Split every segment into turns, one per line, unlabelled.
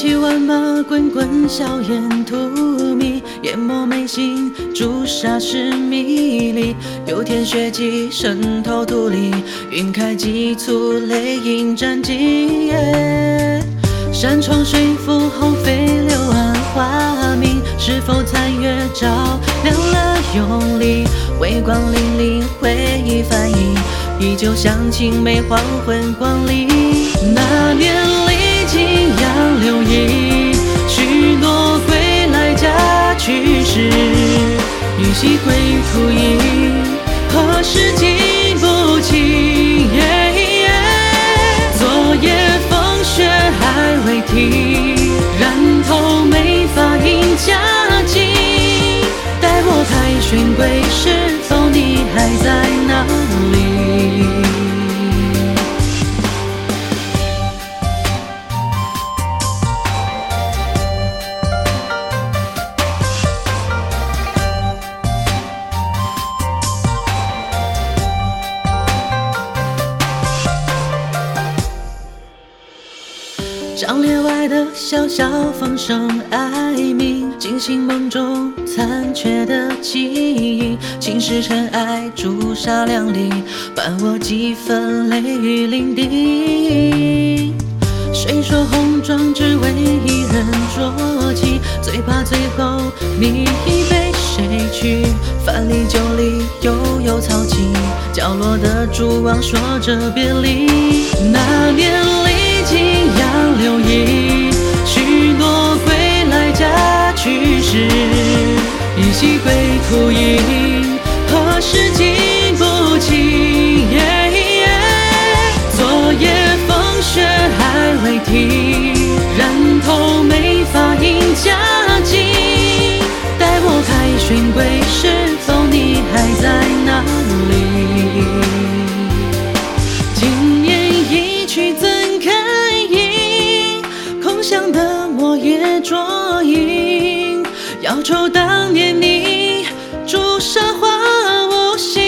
骑万马，滚滚硝烟荼蘼，淹没眉心，朱砂湿迷离。有天血迹渗透土里，晕开急促，泪映战机。山重水复后飞流暗花明，是否残月照亮了永离？微光粼粼，回忆翻映，依旧像青梅黄昏光里。那年依稀归途影，何时经不清？昨夜风雪还未停，染透眉发映佳境。待我凯旋归时，否你还在帐帘外的萧萧风声哀鸣，惊醒梦中残缺的记忆。青石尘埃，朱砂两粒，伴我几分泪雨淋漓。谁说红妆只为一人着起？最怕最后你已被谁娶？樊篱酒里悠悠草萋，角落的蛛网说着别离。去时，依稀归途影，何时记不清？昨夜风雪还未停，染透眉发映佳境。待我凯旋归时，否你还在哪里？今年一曲怎堪吟？空想的墨也灼影，要愁当年你朱砂花无心。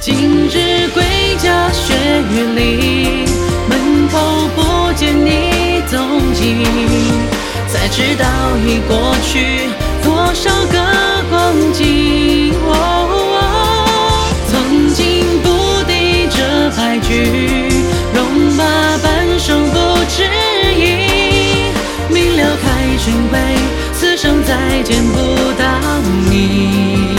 今日归家雪雨里，门口不见你踪迹，才知道已过去多少个光景。曾经不敌这败局，寻回，此生再见不到你。